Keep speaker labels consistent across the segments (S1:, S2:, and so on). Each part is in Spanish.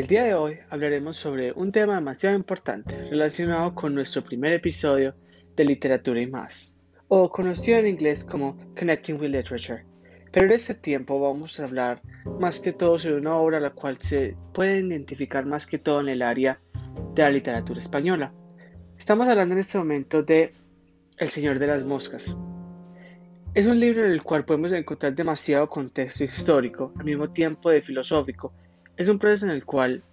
S1: El día de hoy hablaremos sobre un tema demasiado importante relacionado con nuestro primer episodio de Literatura y más, o conocido en inglés como Connecting with Literature. Pero en este tiempo vamos a hablar más que todo sobre una obra la cual se puede identificar más que todo en el área de la literatura española. Estamos hablando en este momento de El Señor de las Moscas. Es un libro en el cual podemos encontrar demasiado contexto histórico, al mismo tiempo de filosófico, es un proceso en el cual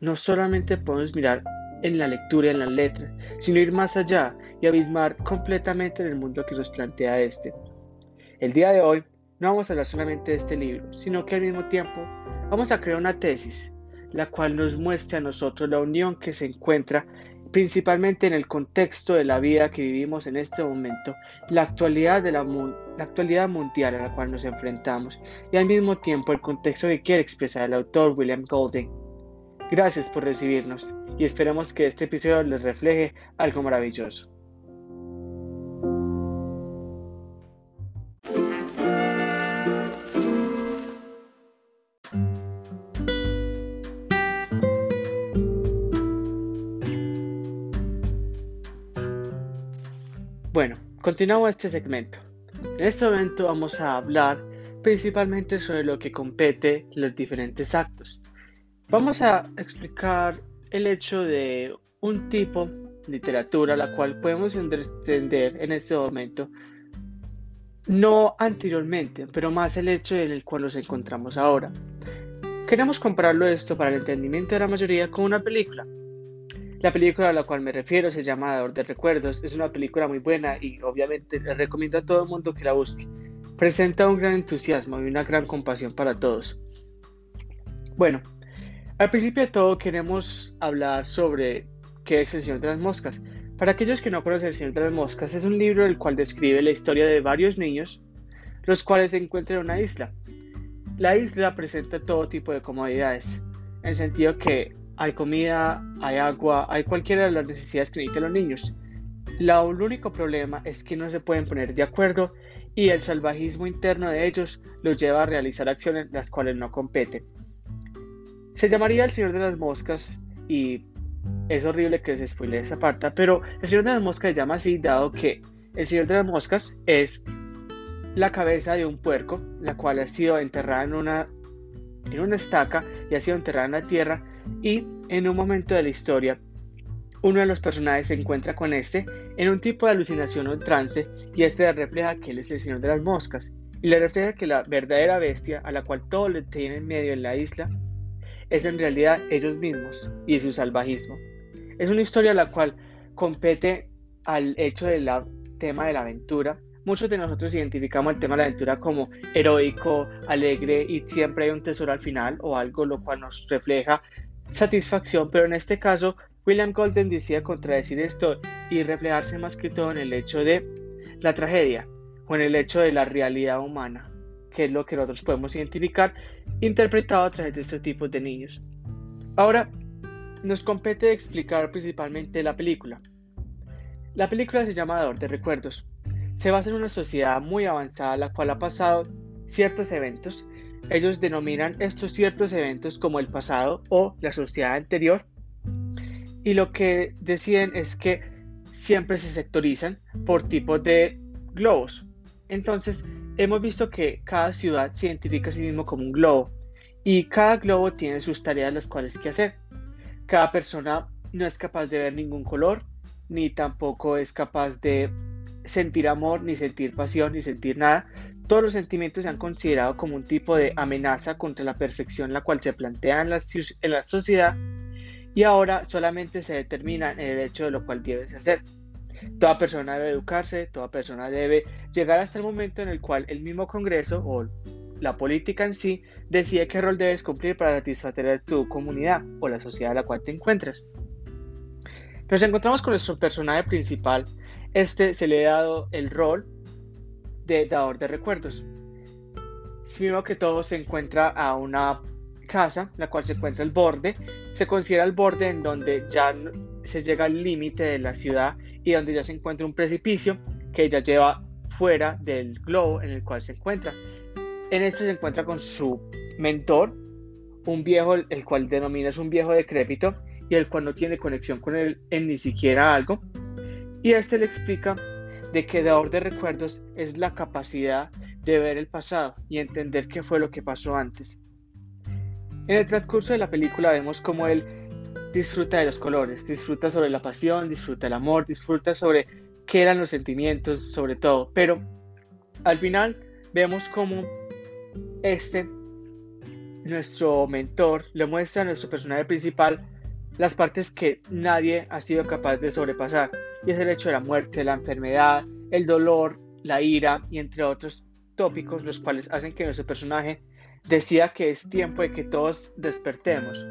S1: no solamente podemos mirar en la lectura en las letras, sino ir más allá y abismar completamente en el mundo que nos plantea este. El día de hoy no vamos a hablar solamente de este libro, sino que al mismo tiempo vamos a crear una tesis, la cual nos muestra a nosotros la unión que se encuentra principalmente en el contexto de la vida que vivimos en este momento, la actualidad, de la, actualidad mundial a la cual nos enfrentamos y al mismo tiempo el contexto que quiere expresar el autor William Golding. Gracias por recibirnos y esperamos que este episodio les refleje algo maravilloso. Bueno, continuamos este segmento. En este momento vamos a hablar principalmente sobre lo que compete los diferentes actos. Vamos a explicar el hecho de un tipo de literatura la cual podemos entender en este momento, no anteriormente, pero más el hecho en el cual nos encontramos ahora. Queremos compararlo esto para el entendimiento de la mayoría con una película. La película a la cual me refiero se llama Dador de Recuerdos. Es una película muy buena y obviamente recomiendo a todo el mundo que la busque. Presenta un gran entusiasmo y una gran compasión para todos. Bueno, al principio de todo queremos hablar sobre qué es El Señor de las Moscas. Para aquellos que no conocen El Señor de las Moscas, es un libro el cual describe la historia de varios niños, los cuales se encuentran en una isla. La isla presenta todo tipo de comodidades, en sentido que hay comida, hay agua, hay cualquiera de las necesidades que necesitan los niños. La, el único problema es que no se pueden poner de acuerdo y el salvajismo interno de ellos los lleva a realizar acciones las cuales no competen. Se llamaría el Señor de las Moscas y es horrible que se spoile esa parte, pero el Señor de las Moscas se llama así dado que el Señor de las Moscas es la cabeza de un puerco, la cual ha sido enterrada en una, en una estaca y ha sido enterrada en la tierra y en un momento de la historia, uno de los personajes se encuentra con este en un tipo de alucinación o trance y este le refleja que él es el señor de las moscas y le refleja que la verdadera bestia a la cual todo le tiene en medio en la isla es en realidad ellos mismos y su salvajismo. Es una historia la cual compete al hecho del tema de la aventura. Muchos de nosotros identificamos el tema de la aventura como heroico, alegre y siempre hay un tesoro al final o algo lo cual nos refleja satisfacción, pero en este caso William Golden decide contradecir esto y reflejarse más que todo en el hecho de la tragedia o en el hecho de la realidad humana, que es lo que nosotros podemos identificar interpretado a través de estos tipos de niños. Ahora, nos compete explicar principalmente la película. La película se llama Ador de Recuerdos. Se basa en una sociedad muy avanzada la cual ha pasado ciertos eventos ellos denominan estos ciertos eventos como el pasado o la sociedad anterior y lo que deciden es que siempre se sectorizan por tipos de globos. Entonces, hemos visto que cada ciudad se identifica a sí mismo como un globo y cada globo tiene sus tareas las cuales que hacer. Cada persona no es capaz de ver ningún color, ni tampoco es capaz de sentir amor, ni sentir pasión, ni sentir nada, todos los sentimientos se han considerado como un tipo de amenaza contra la perfección la cual se plantea en la, en la sociedad y ahora solamente se determina en el hecho de lo cual debes hacer. Toda persona debe educarse, toda persona debe llegar hasta el momento en el cual el mismo Congreso o la política en sí decide qué rol debes cumplir para satisfacer a tu comunidad o la sociedad en la cual te encuentras. Nos encontramos con nuestro personaje principal. Este se le ha dado el rol de dador de recuerdos. Vemos que todo se encuentra a una casa, la cual se encuentra el borde, se considera el borde en donde ya se llega al límite de la ciudad y donde ya se encuentra un precipicio que ya lleva fuera del globo en el cual se encuentra. En este se encuentra con su mentor un viejo el cual denominas un viejo decrépito y el cual no tiene conexión con él en ni siquiera algo. Y este le explica de que dador de recuerdos es la capacidad de ver el pasado y entender qué fue lo que pasó antes. En el transcurso de la película vemos cómo él disfruta de los colores, disfruta sobre la pasión, disfruta el amor, disfruta sobre qué eran los sentimientos, sobre todo. Pero al final vemos cómo este, nuestro mentor, le muestra a nuestro personaje principal las partes que nadie ha sido capaz de sobrepasar. Y es el hecho de la muerte, la enfermedad, el dolor, la ira y entre otros tópicos los cuales hacen que nuestro personaje decida que es tiempo de que todos despertemos.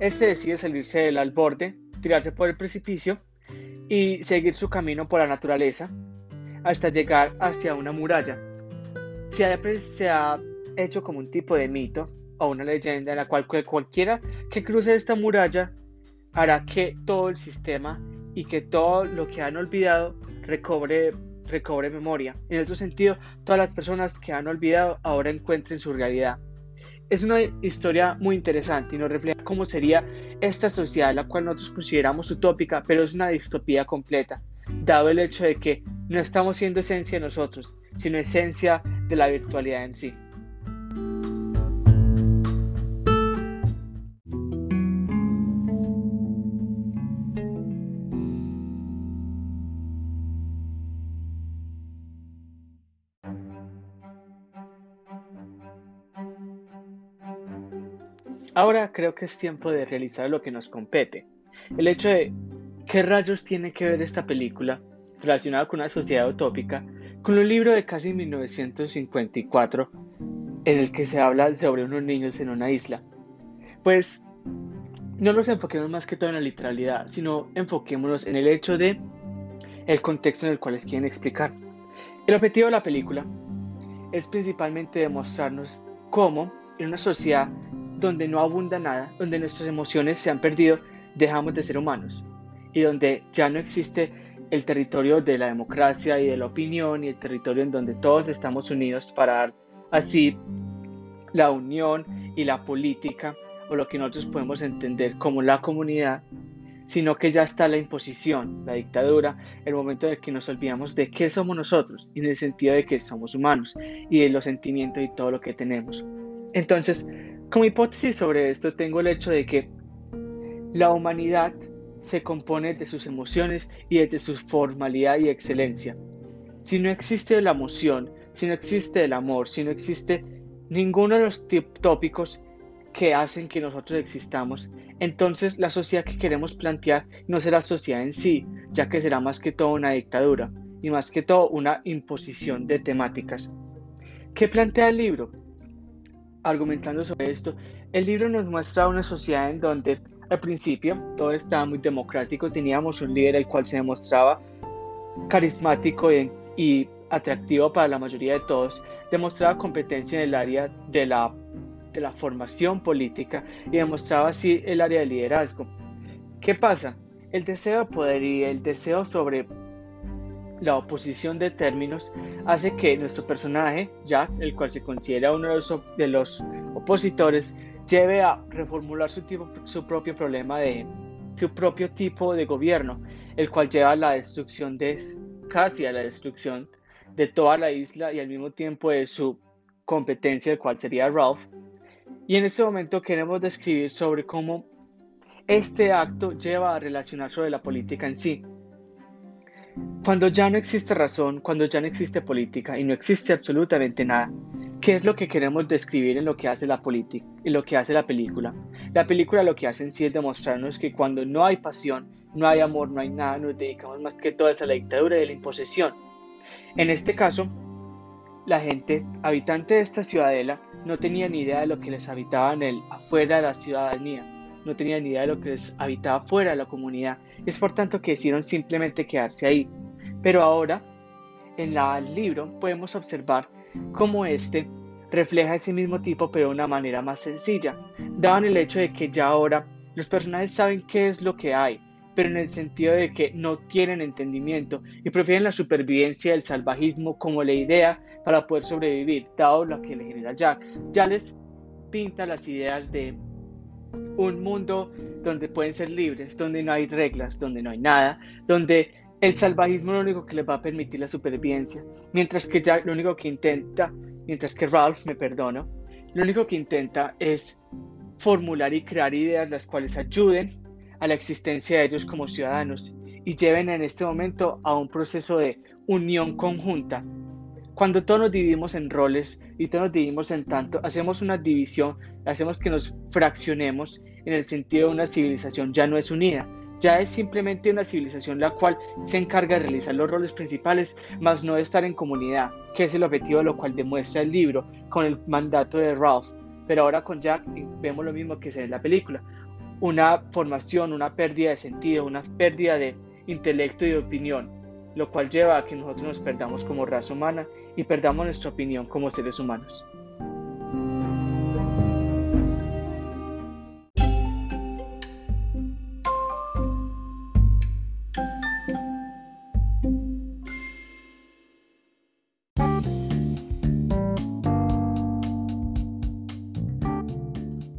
S1: Este decide salirse del alborde, tirarse por el precipicio y seguir su camino por la naturaleza hasta llegar hacia una muralla. Se ha, se ha hecho como un tipo de mito o una leyenda en la cual cualquiera que cruce esta muralla hará que todo el sistema y que todo lo que han olvidado recobre, recobre memoria. En otro sentido, todas las personas que han olvidado ahora encuentren su realidad. Es una historia muy interesante y nos refleja cómo sería esta sociedad, la cual nosotros consideramos utópica, pero es una distopía completa, dado el hecho de que no estamos siendo esencia de nosotros, sino esencia de la virtualidad en sí. Ahora creo que es tiempo de realizar lo que nos compete. El hecho de qué rayos tiene que ver esta película relacionada con una sociedad utópica con un libro de casi 1954 en el que se habla sobre unos niños en una isla. Pues no nos enfoquemos más que todo en la literalidad, sino enfoquémonos en el hecho de el contexto en el cual les quieren explicar. El objetivo de la película es principalmente demostrarnos cómo en una sociedad donde no abunda nada, donde nuestras emociones se han perdido, dejamos de ser humanos y donde ya no existe el territorio de la democracia y de la opinión y el territorio en donde todos estamos unidos para dar así la unión y la política o lo que nosotros podemos entender como la comunidad, sino que ya está la imposición, la dictadura, el momento en el que nos olvidamos de qué somos nosotros y en el sentido de que somos humanos y de los sentimientos y todo lo que tenemos. Entonces, como hipótesis sobre esto tengo el hecho de que la humanidad se compone de sus emociones y de su formalidad y excelencia. Si no existe la emoción, si no existe el amor, si no existe ninguno de los tópicos que hacen que nosotros existamos, entonces la sociedad que queremos plantear no será sociedad en sí, ya que será más que todo una dictadura y más que todo una imposición de temáticas. ¿Qué plantea el libro? Argumentando sobre esto, el libro nos muestra una sociedad en donde al principio todo estaba muy democrático, teníamos un líder el cual se demostraba carismático y, atractivo para la mayoría de todos, demostraba competencia en el área de la, de la formación política y demostraba así el área de liderazgo. ¿Qué pasa? El deseo de poder y el deseo sobre la oposición de términos hace que nuestro personaje, Jack, el cual se considera uno de los, opositores, lleve a reformular su, tipo, su propio problema de su propio tipo de gobierno, el cual lleva a la destrucción de casi a la destrucción de toda la isla y al mismo tiempo de su competencia, el cual sería Ralph. Y en este momento queremos describir sobre cómo este acto lleva a relacionar sobre la política en sí. Cuando ya no existe razón, cuando ya no existe política y no existe absolutamente nada, ¿qué es lo que queremos describir en lo que hace la política, en lo que hace la película? La película lo que hace en sí es demostrarnos que cuando no hay pasión, no hay amor, no hay nada, nos dedicamos más que todo a la dictadura y la imposición. En este caso, la gente habitante de esta ciudadela no tenía ni idea de lo que les habitaba en el afuera de la ciudadanía no tenían ni idea de lo que les habitaba fuera de la comunidad. Es por tanto que decidieron simplemente quedarse ahí. Pero ahora, en el libro, podemos observar cómo este refleja ese mismo tipo, pero de una manera más sencilla. Daban el hecho de que ya ahora los personajes saben qué es lo que hay, pero en el sentido de que no tienen entendimiento y prefieren la supervivencia del salvajismo como la idea para poder sobrevivir, dado lo que le genera Jack. Ya les pinta las ideas de un mundo donde pueden ser libres, donde no hay reglas, donde no hay nada, donde el salvajismo es lo único que les va a permitir la supervivencia, mientras que Jack lo único que intenta, mientras que Ralph, me perdono, lo único que intenta es formular y crear ideas las cuales ayuden a la existencia de ellos como ciudadanos y lleven en este momento a un proceso de unión conjunta. Cuando todos nos dividimos en roles y todos nos dividimos en tanto, hacemos una división, hacemos que nos fraccionemos en el sentido de una civilización ya no es unida, ya es simplemente una civilización la cual se encarga de realizar los roles principales, más no de estar en comunidad, que es el objetivo de lo cual demuestra el libro con el mandato de Ralph. Pero ahora con Jack vemos lo mismo que se ve en la película, una formación, una pérdida de sentido, una pérdida de intelecto y de opinión, lo cual lleva a que nosotros nos perdamos como raza humana y perdamos nuestra opinión como seres humanos.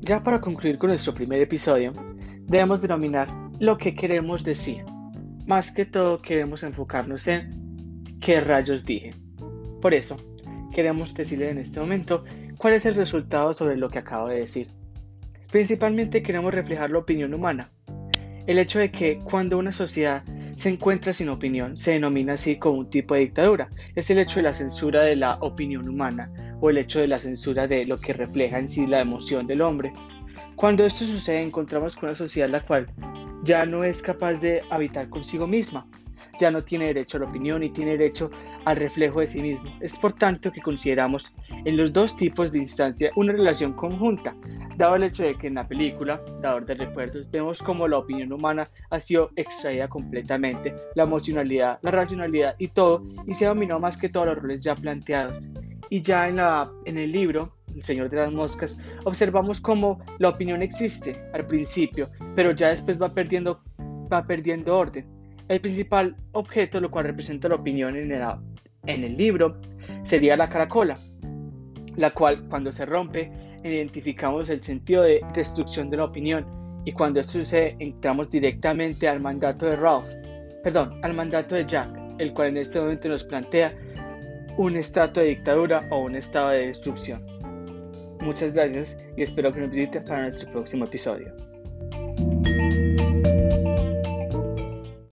S1: Ya para concluir con nuestro primer episodio, debemos denominar lo que queremos decir. Más que todo queremos enfocarnos en qué rayos dije. Por eso, queremos decirle en este momento cuál es el resultado sobre lo que acabo de decir. Principalmente queremos reflejar la opinión humana. El hecho de que cuando una sociedad se encuentra sin opinión se denomina así como un tipo de dictadura. Es el hecho de la censura de la opinión humana o el hecho de la censura de lo que refleja en sí la emoción del hombre. Cuando esto sucede encontramos con una sociedad la cual ya no es capaz de habitar consigo misma, ya no tiene derecho a la opinión y tiene derecho al reflejo de sí mismo. Es por tanto que consideramos en los dos tipos de instancia una relación conjunta, dado el hecho de que en la película, Dador de Recuerdos, vemos como la opinión humana ha sido extraída completamente, la emocionalidad, la racionalidad y todo, y se dominó más que todos los roles ya planteados. Y ya en, la, en el libro, El Señor de las Moscas, observamos cómo la opinión existe al principio, pero ya después va perdiendo, va perdiendo orden. El principal objeto, lo cual representa la opinión en el, libro, sería la caracola, la cual cuando se rompe identificamos el sentido de destrucción de la opinión y cuando esto sucede entramos directamente al mandato de Ralph, perdón, al mandato de Jack, el cual en este momento nos plantea un estado de dictadura o un estado de destrucción. Muchas gracias y espero que nos visiten para nuestro próximo episodio.